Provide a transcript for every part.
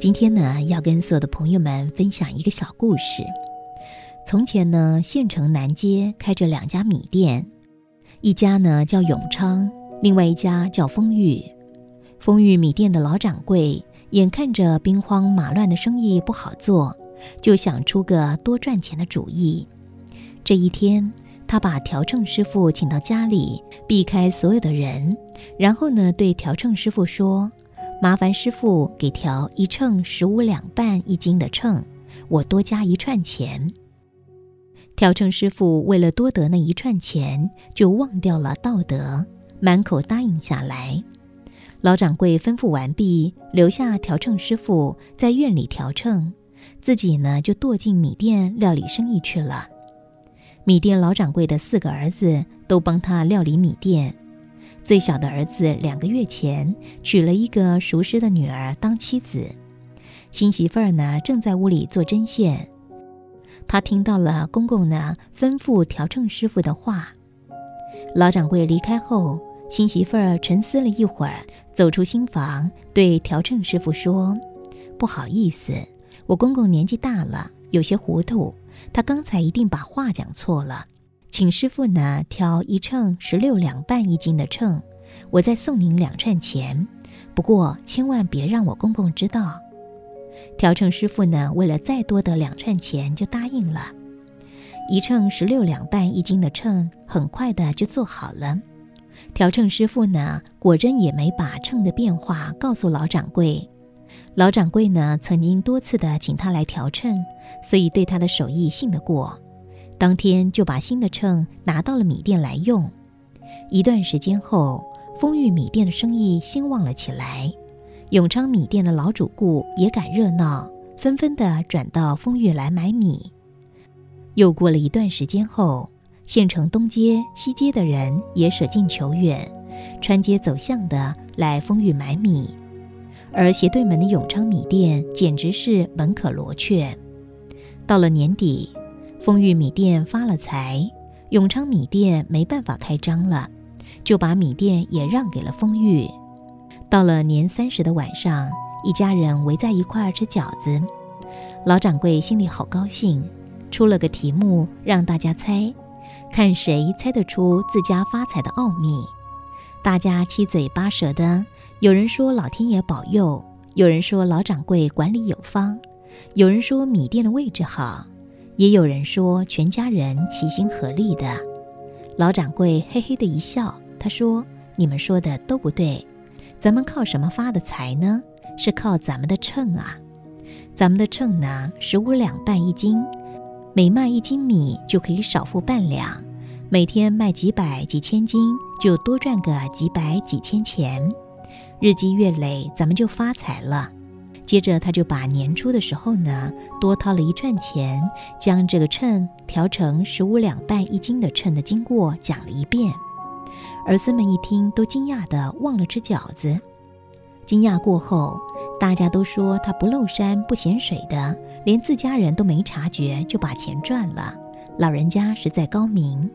今天呢，要跟所有的朋友们分享一个小故事。从前呢，县城南街开着两家米店，一家呢叫永昌，另外一家叫丰裕。丰裕米店的老掌柜眼看着兵荒马乱的生意不好做，就想出个多赚钱的主意。这一天，他把调秤师傅请到家里，避开所有的人，然后呢，对调秤师傅说。麻烦师傅给调一秤十五两半一斤的秤，我多加一串钱。调秤师傅为了多得那一串钱，就忘掉了道德，满口答应下来。老掌柜吩咐完毕，留下调秤师傅在院里调秤，自己呢就躲进米店料理生意去了。米店老掌柜的四个儿子都帮他料理米店。最小的儿子两个月前娶了一个熟识的女儿当妻子，新媳妇儿呢正在屋里做针线。他听到了公公呢吩咐调秤师傅的话。老掌柜离开后，新媳妇儿沉思了一会儿，走出新房，对调秤师傅说：“不好意思，我公公年纪大了，有些糊涂，他刚才一定把话讲错了。”请师傅呢挑一秤十六两半一斤的秤，我再送您两串钱。不过千万别让我公公知道。调秤师傅呢为了再多的两串钱就答应了。一秤十六两半一斤的秤很快的就做好了。调秤师傅呢果真也没把秤的变化告诉老掌柜。老掌柜呢曾经多次的请他来调秤，所以对他的手艺信得过。当天就把新的秤拿到了米店来用。一段时间后，丰裕米店的生意兴旺了起来。永昌米店的老主顾也赶热闹，纷纷的转到丰裕来买米。又过了一段时间后，县城东街、西街的人也舍近求远，穿街走巷的来丰裕买米。而斜对门的永昌米店简直是门可罗雀。到了年底。丰裕米店发了财，永昌米店没办法开张了，就把米店也让给了丰裕。到了年三十的晚上，一家人围在一块儿吃饺子，老掌柜心里好高兴，出了个题目让大家猜，看谁猜得出自家发财的奥秘。大家七嘴八舌的，有人说老天爷保佑，有人说老掌柜管理有方，有人说米店的位置好。也有人说全家人齐心合力的，老掌柜嘿嘿的一笑，他说：“你们说的都不对，咱们靠什么发的财呢？是靠咱们的秤啊！咱们的秤呢，十五两半一斤，每卖一斤米就可以少付半两，每天卖几百几千斤，就多赚个几百几千钱，日积月累，咱们就发财了。”接着，他就把年初的时候呢，多掏了一串钱，将这个秤调成十五两半一斤的秤的经过讲了一遍。儿孙们一听，都惊讶的忘了吃饺子。惊讶过后，大家都说他不漏山不嫌水的，连自家人都没察觉就把钱赚了。老人家实在高明。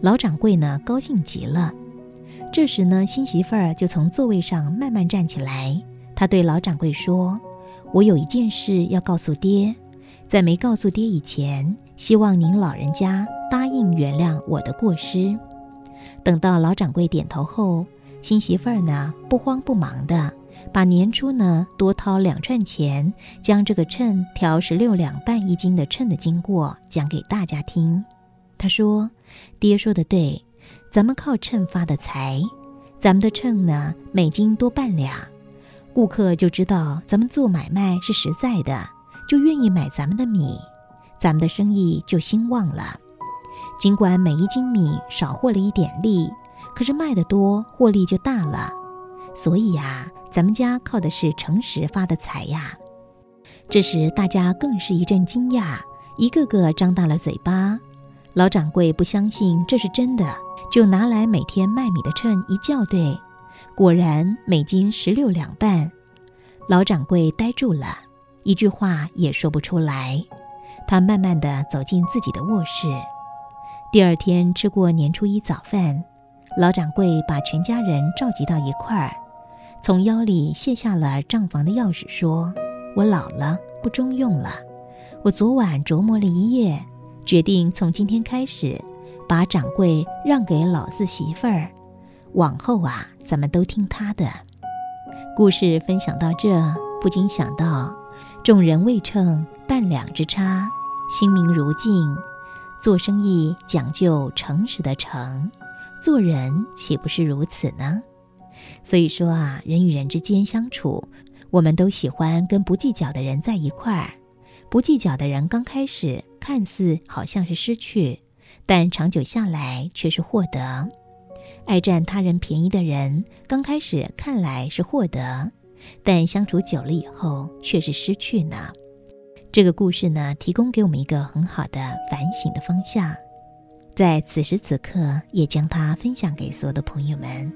老掌柜呢，高兴极了。这时呢，新媳妇儿就从座位上慢慢站起来，他对老掌柜说。我有一件事要告诉爹，在没告诉爹以前，希望您老人家答应原谅我的过失。等到老掌柜点头后，新媳妇儿呢不慌不忙的把年初呢多掏两串钱，将这个秤调十六两半一斤的秤的经过讲给大家听。他说：“爹说的对，咱们靠秤发的财，咱们的秤呢每斤多半两。”顾客就知道咱们做买卖是实在的，就愿意买咱们的米，咱们的生意就兴旺了。尽管每一斤米少获了一点利，可是卖得多，获利就大了。所以呀，咱们家靠的是诚实发的财呀。这时大家更是一阵惊讶，一个个张大了嘴巴。老掌柜不相信这是真的，就拿来每天卖米的秤一校对。果然每斤十六两半，老掌柜呆住了，一句话也说不出来。他慢慢的走进自己的卧室。第二天吃过年初一早饭，老掌柜把全家人召集到一块儿，从腰里卸下了账房的钥匙，说：“我老了，不中用了。我昨晚琢磨了一夜，决定从今天开始，把掌柜让给老四媳妇儿，往后啊，咱们都听他的。故事分享到这，不禁想到：众人未称半两之差，心明如镜。做生意讲究诚实的诚，做人岂不是如此呢？所以说啊，人与人之间相处，我们都喜欢跟不计较的人在一块儿。不计较的人，刚开始看似好像是失去，但长久下来却是获得。爱占他人便宜的人，刚开始看来是获得，但相处久了以后却是失去呢。这个故事呢，提供给我们一个很好的反省的方向，在此时此刻，也将它分享给所有的朋友们。